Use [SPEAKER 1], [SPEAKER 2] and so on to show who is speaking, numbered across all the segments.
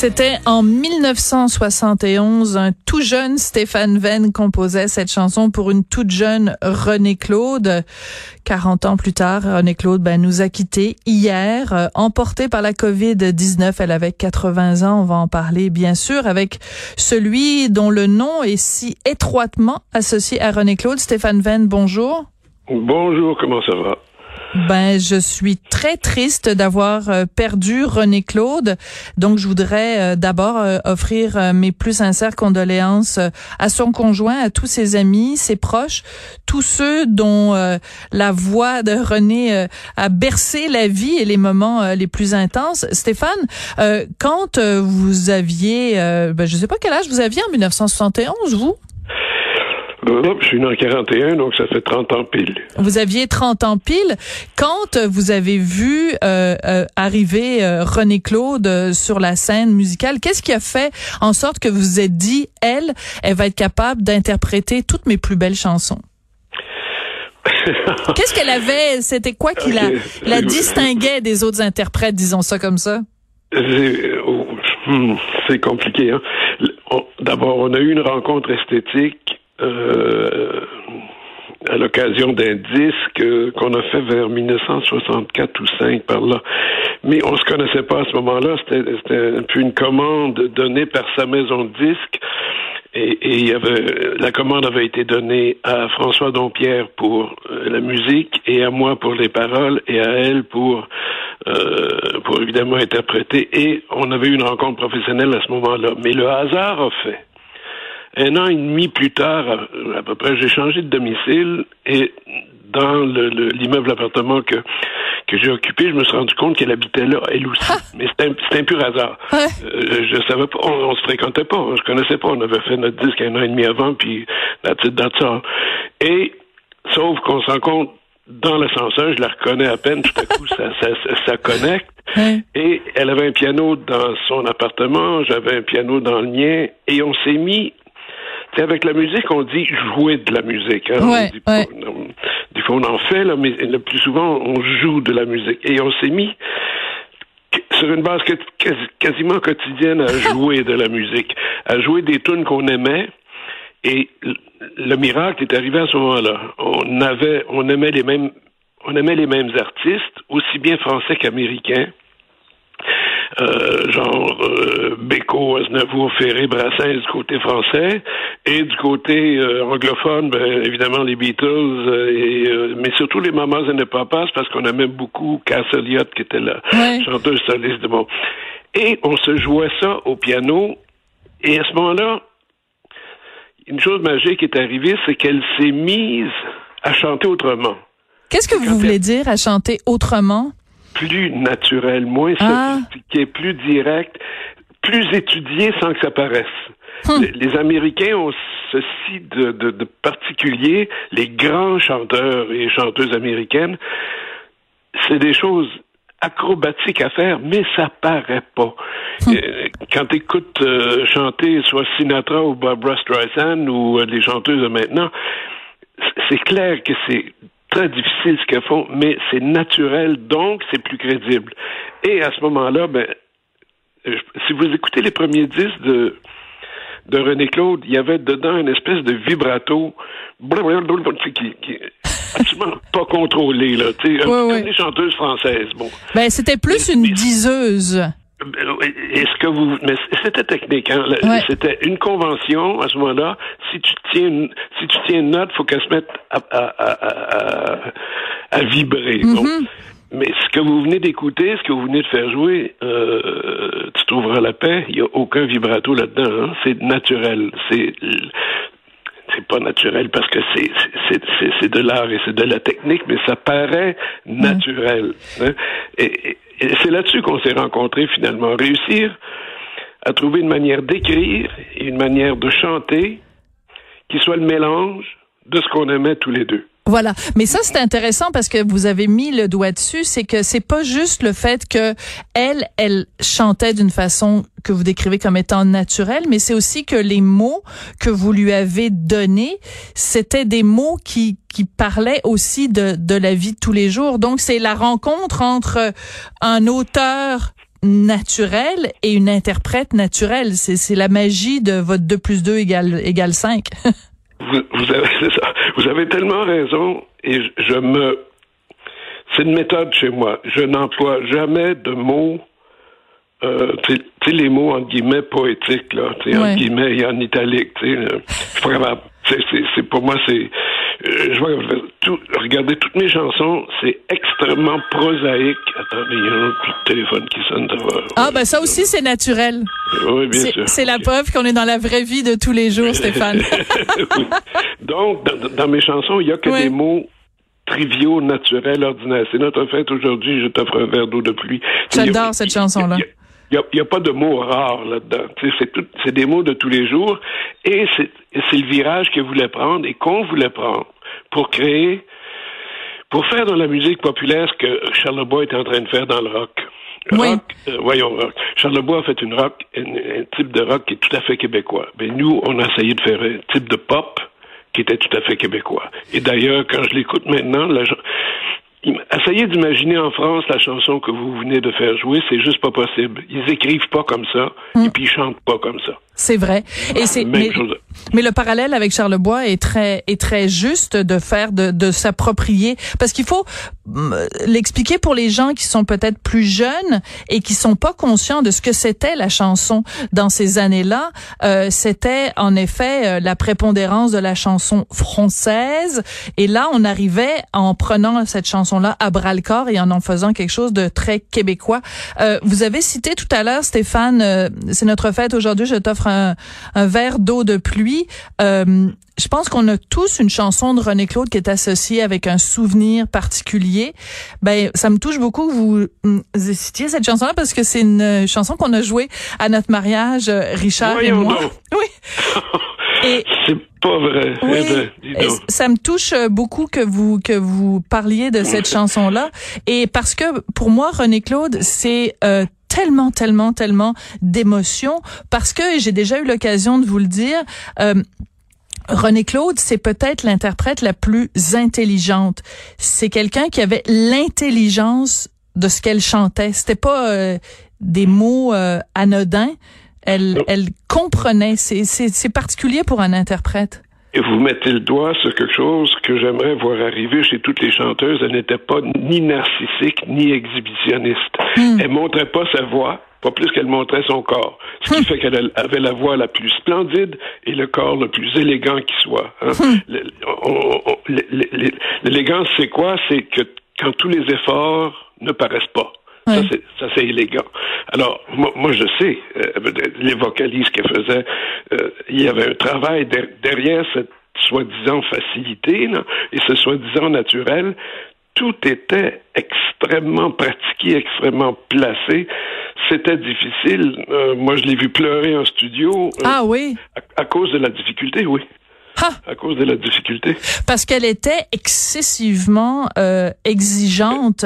[SPEAKER 1] C'était en 1971, un tout jeune Stéphane Venn composait cette chanson pour une toute jeune René Claude. 40 ans plus tard, René Claude ben, nous a quittés hier, euh, emportée par la COVID-19. Elle avait 80 ans. On va en parler, bien sûr, avec celui dont le nom est si étroitement associé à René Claude. Stéphane Venn, bonjour.
[SPEAKER 2] Bonjour, comment ça va?
[SPEAKER 1] Ben, je suis très triste d'avoir euh, perdu René Claude. Donc, je voudrais euh, d'abord euh, offrir mes plus sincères condoléances à son conjoint, à tous ses amis, ses proches, tous ceux dont la voix de René a bercé la vie et les moments les plus intenses. Stéphane, quand vous aviez, ben, je sais pas quel âge vous aviez en 1971, vous?
[SPEAKER 2] Je suis né en 41, donc ça fait 30 ans pile.
[SPEAKER 1] Vous aviez 30 ans pile. Quand vous avez vu euh, euh, arriver euh, René Claude sur la scène musicale, qu'est-ce qui a fait en sorte que vous vous êtes dit, elle, elle va être capable d'interpréter toutes mes plus belles chansons? Qu'est-ce qu'elle avait? C'était quoi qui la, la distinguait des autres interprètes, disons ça comme ça?
[SPEAKER 2] Oh, hmm, c'est compliqué. Hein? D'abord, on a eu une rencontre esthétique euh, à l'occasion d'un disque qu'on a fait vers 1964 ou 5 par là. Mais on se connaissait pas à ce moment-là. C'était un une commande donnée par sa maison de disques. Et, il y avait, la commande avait été donnée à François Dompierre pour euh, la musique et à moi pour les paroles et à elle pour euh, pour évidemment interpréter. Et on avait eu une rencontre professionnelle à ce moment-là. Mais le hasard a fait un an et demi plus tard, à, peu près, j'ai changé de domicile et dans l'immeuble appartement que que j'ai occupé, je me suis rendu compte qu'elle habitait là, elle aussi. Ah! Mais c'était un, pur hasard. Euh, je savais pas, on, se fréquentait pas, je connaissais pas. On avait fait notre disque un an et demi avant, puis la petite date. Et sauf qu'on se rend compte dans l'ascenseur, je la reconnais à peine, tout à coup, ça, ça, ça, connecte. Et elle avait un piano dans son appartement, j'avais un piano dans le mien, et on s'est mis avec la musique, on dit jouer de la musique. Hein?
[SPEAKER 1] on dit
[SPEAKER 2] des fois, on en fait, là, mais le plus souvent, on joue de la musique. Et on s'est mis sur une base quasiment quotidienne à jouer de la musique, à jouer des tunes qu'on aimait. Et le miracle est arrivé à ce moment-là. On avait, on aimait les mêmes, on aimait les mêmes artistes, aussi bien français qu'américains. Euh, genre euh, Beko, Aznavour, Ferré, Brassens du côté français, et du côté euh, anglophone, ben, évidemment les Beatles, et, mais surtout les Mamas et les Papas, parce qu'on aimait beaucoup Cass Elliot, qui était la chanteuse soliste de bon. Et on se jouait ça au piano, et à ce moment-là, une chose magique est arrivée, c'est qu'elle s'est mise à chanter autrement.
[SPEAKER 1] Qu'est-ce que vous voulez dire à chanter autrement?
[SPEAKER 2] Plus naturel, moins ah. sophistiqué, plus direct, plus étudié sans que ça paraisse. Hum. Les, Américains ont ceci de, de, particulier, les grands chanteurs et chanteuses américaines, c'est des choses acrobatiques à faire, mais ça paraît pas. Hum. Euh, quand tu écoutes euh, chanter soit Sinatra ou Barbara Streisand ou euh, les chanteuses de maintenant, c'est clair que c'est très difficile ce qu'elles font, mais c'est naturel, donc c'est plus crédible. Et à ce moment-là, ben, si vous écoutez les premiers disques de, de René Claude, il y avait dedans une espèce de vibrato qui, qui absolument pas contrôlé, là, tu sais, chanteuses françaises. Bon.
[SPEAKER 1] Ben, c'était plus une diseuse.
[SPEAKER 2] Est-ce que vous mais c'était technique hein? C'était une convention à ce moment-là. Si tu tiens une, si tu tiens une note, faut qu'elle se mette à, à, à, vibrer. Mm-hmm. Mais ce que vous venez d'écouter, ce que vous venez de faire jouer, euh, tu trouveras la paix. Il n'y a aucun vibrato là-dedans. Hein? C'est naturel. C'est c'est pas naturel parce que c'est c'est de l'art et c'est de la technique, mais ça paraît naturel. Hein. Et, et c'est là-dessus qu'on s'est rencontrés finalement. Réussir à trouver une manière d'écrire et une manière de chanter qui soit le mélange de ce qu'on aimait tous les deux.
[SPEAKER 1] Voilà. Mais ça, c'est intéressant parce que vous avez mis le doigt dessus. C'est que c'est pas juste le fait que elle, elle chantait d'une façon que vous décrivez comme étant naturelle, mais c'est aussi que les mots que vous lui avez donnés, c'était des mots qui, qui parlaient aussi de, de la vie de tous les jours. Donc, c'est la rencontre entre un auteur naturel et une interprète naturelle. C'est la magie de votre 2 plus 2 égale, égale 5.
[SPEAKER 2] vous, vous, avez, ça. vous avez tellement raison et je, me. C'est une méthode chez moi. Je n'emploie jamais de mots. Euh, tu sais, les mots en guillemets poétiques, là, ouais. en guillemets et en italique, tu sais, je suis pas. C'est pour moi, c'est euh, je vois tout, regardez toutes mes chansons, c'est extrêmement prosaïque. Attendez, il y a un autre téléphone qui sonne.
[SPEAKER 1] Ah ben ça aussi c'est naturel.
[SPEAKER 2] Oui, bien sûr.
[SPEAKER 1] C'est la preuve qu'on est dans la vraie vie de tous les jours, Stéphane.
[SPEAKER 2] Donc dans, dans, mes chansons, il y a que des mots triviaux, naturels, ordinaires. C'est notre fête aujourd'hui, je t'offre un verre d'eau de pluie.
[SPEAKER 1] J'adore cette chanson-là.
[SPEAKER 2] Il n'y a, a, pas de mots rares là-dedans. C'est des mots de tous les jours et c'est le virage qu'elle voulait prendre et qu'on voulait prendre pour créer, pour faire dans la musique populaire ce que Charlebois était en train de faire dans le rock.
[SPEAKER 1] Oui.
[SPEAKER 2] Rock, euh, voyons, rock. Charlebois a fait une rock, un, un, type de rock qui est tout à fait québécois. Mais nous, on a essayé de faire un type de pop qui était tout à fait québécois. Et d'ailleurs, quand je l'écoute maintenant, la, Essayez d'imaginer en France la chanson que vous venez de faire jouer, c'est juste pas possible. Ils écrivent pas comme ça mm. et puis ils chantent pas comme ça.
[SPEAKER 1] C'est vrai. Et c'est mais, mais, le parallèle avec Charlebois est très est très juste de faire de, de s'approprier parce qu'il faut mm, l'expliquer pour les gens qui sont peut-être plus jeunes et qui sont pas conscients de ce que c'était la chanson dans ces années-là. Euh, c'était en effet euh, la prépondérance de la chanson française et là on arrivait en prenant cette chanson-là à bras le corps et en en faisant quelque chose de très québécois. Euh, vous avez cité tout à l'heure Stéphane, euh, c'est notre fête aujourd'hui, je t'offre un, un verre d'eau de pluie. Euh, je pense qu'on a tous une chanson de René Claude qui est associée avec un souvenir particulier. Ben, ça me touche beaucoup que vous, vous citiez cette chanson-là parce que c'est une chanson qu'on a jouée à notre mariage, Richard
[SPEAKER 2] Voyons
[SPEAKER 1] et moi.
[SPEAKER 2] Donc.
[SPEAKER 1] Oui.
[SPEAKER 2] Et, c'est pas vrai.
[SPEAKER 1] Oui,
[SPEAKER 2] eh ben,
[SPEAKER 1] ça me touche beaucoup que vous que vous parliez de cette chanson-là et parce que pour moi René Claude c'est euh, tellement, tellement, tellement d'émotions parce que j'ai déjà eu l'occasion de vous le dire. Euh, René Claude, c'est peut-être l'interprète la plus intelligente. C'est quelqu'un qui avait l'intelligence de ce qu'elle chantait. C'était pas euh, des mots euh, anodins. Elle, elle comprenait. C'est particulier pour un interprète.
[SPEAKER 2] Et vous mettez le doigt sur quelque chose que j'aimerais voir arriver chez toutes les chanteuses. Elle n'était pas ni narcissique ni exhibitionniste.
[SPEAKER 1] Hmm.
[SPEAKER 2] Elle montrait pas sa voix, pas plus qu'elle montrait son corps. Ce qui fait qu'elle avait la voix la plus splendide et le corps le plus élégant qui soit. Hein. L'élégance, c'est quoi? C'est que quand tous les efforts ne paraissent pas. Ça, c'est, ça, c'est élégant. Alors, moi, moi je sais, euh, les vocalises qu'elle faisait, euh, il y avait un travail der- derrière cette soi-disant facilité là, et ce soi-disant naturel. Tout était extrêmement pratiqué, extrêmement placé. C'était difficile. Euh, moi, je l'ai vu pleurer en studio.
[SPEAKER 1] Ah oui?
[SPEAKER 2] À, à cause de la difficulté, oui.
[SPEAKER 1] Ha!
[SPEAKER 2] À cause de la difficulté.
[SPEAKER 1] Parce qu'elle était excessivement euh, exigeante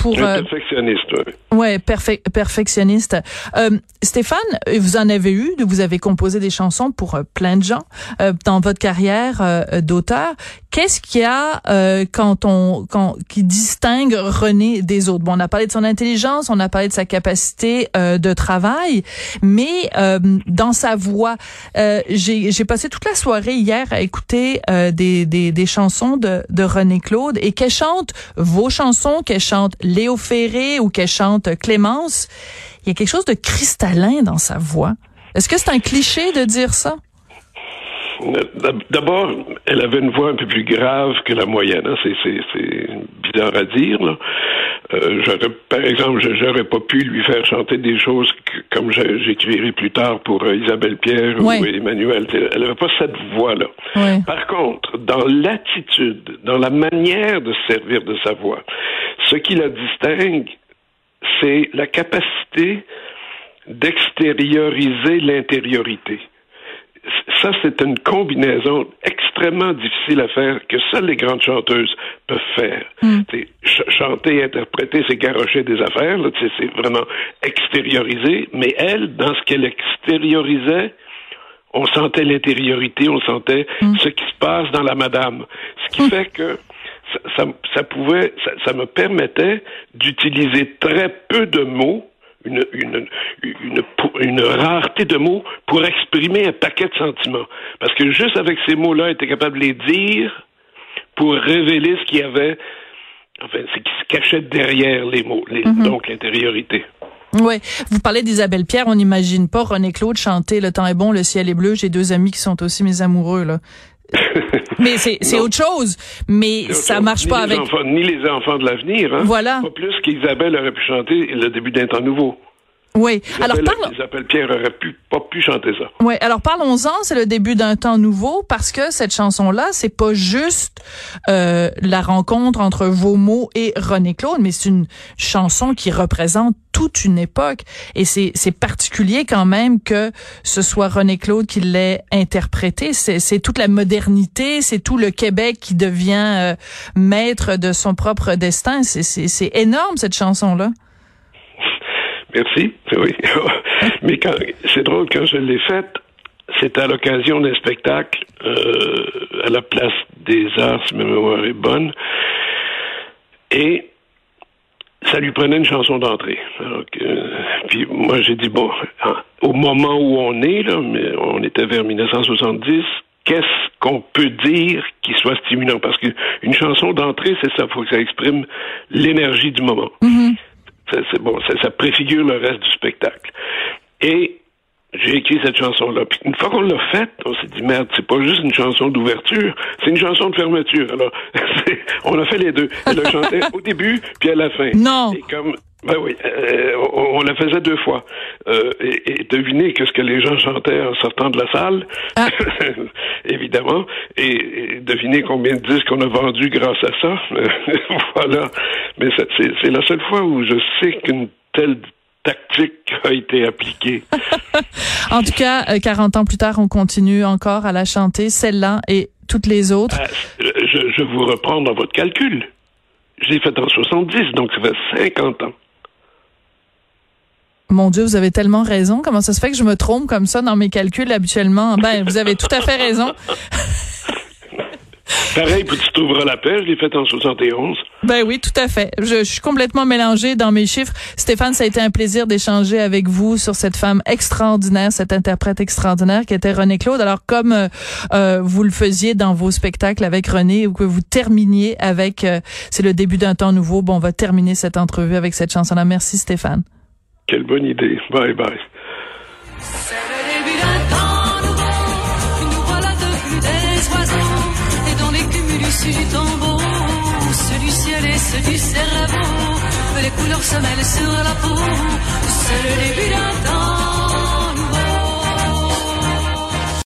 [SPEAKER 1] pour euh,
[SPEAKER 2] perfectionniste, oui.
[SPEAKER 1] ouais perfe- perfectionniste. Euh, Stéphane, vous en avez eu, vous avez composé des chansons pour euh, plein de gens euh, dans votre carrière euh, d'auteur. Qu'est-ce qu'il y a euh, quand on quand qui distingue René des autres? Bon, on a parlé de son intelligence, on a parlé de sa capacité euh, de travail, mais euh, dans sa voix, euh, j'ai j'ai passé toute la soirée hier à écouter euh, des, des des chansons de de René Claude et qu'elle chante vos chansons, qu'elle chante Léo Ferré ou qu'elle chante Clémence, il y a quelque chose de cristallin dans sa voix. Est-ce que c'est un cliché de dire ça?
[SPEAKER 2] D'abord, elle avait une voix un peu plus grave que la moyenne. Hein. C'est, c'est, c'est bizarre à dire. Là. Euh, j'aurais, par exemple, j'aurais pas pu lui faire chanter des choses comme j'écrirai plus tard pour euh, Isabelle Pierre ou Emmanuel. Elle n'avait pas cette voix-là. Par contre, dans l'attitude, dans la manière de servir de sa voix, ce qui la distingue, c'est la capacité d'extérioriser l'intériorité ça, c'est une combinaison extrêmement difficile à faire que seules les grandes chanteuses peuvent faire. Mm. chanter, interpréter, c'est garocher des affaires, c'est vraiment extérioriser, mais elle, dans ce qu'elle extériorisait, on sentait l'intériorité, on sentait mm. ce qui se passe dans la madame. Ce qui mm. fait que ça, ça, pouvait, ça me permettait d'utiliser très peu de mots une, une, une, une, rareté de mots pour exprimer un paquet de sentiments. Parce que juste avec ces mots-là, elle était capable de les dire pour révéler ce qu'il y avait, enfin, ce qui se cachait derrière les mots, mhm. donc l'intériorité.
[SPEAKER 1] Oui, vous parlez d'Isabelle Pierre, on n'imagine pas René Claude chanter Le temps est bon, le ciel est bleu, j'ai deux amis qui sont aussi mes amoureux là. mais c'est autre chose. Mais ça marche pas avec.
[SPEAKER 2] ni les enfants de l'avenir. Hein?
[SPEAKER 1] Voilà.
[SPEAKER 2] Pas plus qu'Isabelle aurait pu chanter le début d'un temps nouveau.
[SPEAKER 1] Oui.
[SPEAKER 2] alors parle... Pierre aurait pu, pas pu chanter ça.
[SPEAKER 1] Oui. Alors parlons-en. C'est le début d'un temps nouveau parce que cette chanson-là, c'est pas juste euh, la rencontre entre vos mots et René Claude, mais c'est une chanson qui représente toute une époque. Et c'est c'est particulier quand même que ce soit René Claude qui l'ait interprété. C'est c'est toute la modernité, c'est tout le Québec qui devient euh, maître de son propre destin. C'est c'est c'est énorme cette chanson-là.
[SPEAKER 2] Merci. Oui. Mais quand, c'est drôle, quand je l'ai faite, c'était à l'occasion d'un spectacle euh, à la place des Arts, si ma mémoire est bonne. Et ça lui prenait une chanson d'entrée. puis moi, j'ai dit, bon, au moment où on est, là, mais on était vers 1970, qu'est-ce qu'on peut dire qui soit stimulant? Parce qu'une chanson d'entrée, c'est ça, il faut que ça exprime l'énergie du moment. Mm-hmm. C'est bon, ça, préfigure le reste du spectacle. Et j'ai écrit cette chanson-là. Puis une fois qu'on l'a faite, on s'est dit merde, c'est pas juste une chanson d'ouverture, c'est une chanson de fermeture. Alors, on a fait les deux. Elle a chanté au début puis à la fin.
[SPEAKER 1] Non.
[SPEAKER 2] Et comme ben oui, euh, on, la faisait deux fois. Euh, et, et devinez qu'est-ce que les gens chantaient en sortant de la salle, ah. évidemment. Et, et, devinez combien de disques on a vendus grâce à ça. voilà. Mais c'est la seule fois où je sais qu'une telle tactique a été appliquée.
[SPEAKER 1] en tout cas, 40 euh, ans plus tard, on continue encore à la chanter, celle-là et toutes les autres.
[SPEAKER 2] je, je vous reprends dans votre calcul. Je l'ai faite en 70, donc ça fait 50 ans.
[SPEAKER 1] Mon Dieu, vous avez tellement raison. Comment ça se fait que je me trompe comme ça dans mes calculs habituellement? Ben, vous avez tout à fait raison.
[SPEAKER 2] Pareil, tu t'ouvres la paix, je l'ai fait en 71.
[SPEAKER 1] Ben oui, tout à fait. Je, suis complètement mélangée dans mes chiffres. Stéphane, ça a été un plaisir d'échanger avec vous sur cette femme extraordinaire, cette interprète extraordinaire qui était René Claude. Alors, comme euh, euh, vous le faisiez dans vos spectacles avec René ou que vous terminiez avec, euh, c'est le début d'un temps nouveau, bon, on va terminer cette entrevue avec cette chanson-là. Merci Stéphane.
[SPEAKER 2] Quelle bonne idée. Bye bye.
[SPEAKER 3] Cumulus du tombeau, ceux du ciel et ceux du cerveau, les couleurs se mêlent sur la peau. C'est le début d'un temps